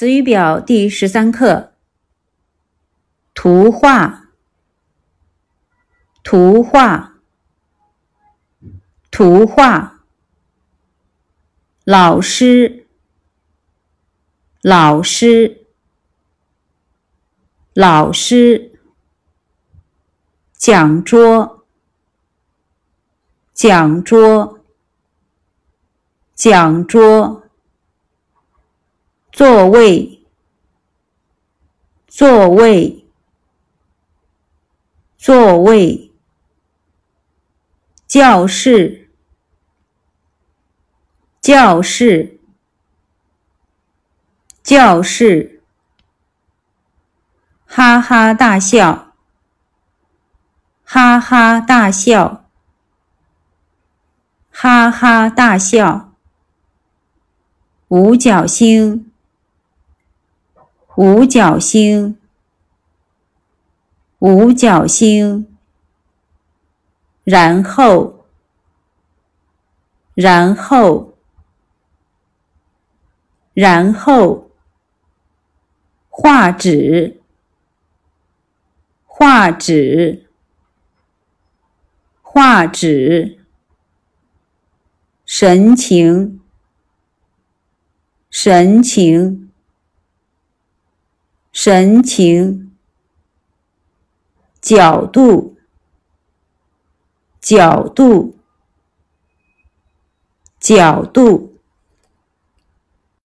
词语表第十三课：图画，图画，图画。老师，老师，老师。讲桌，讲桌，讲桌。座位，座位，座位。教室，教室，教室。哈哈大笑，哈哈大笑，哈哈大笑。五角星。五角星，五角星。然后，然后，然后。画纸，画纸，画纸。神情，神情。神情，角度，角度，角度。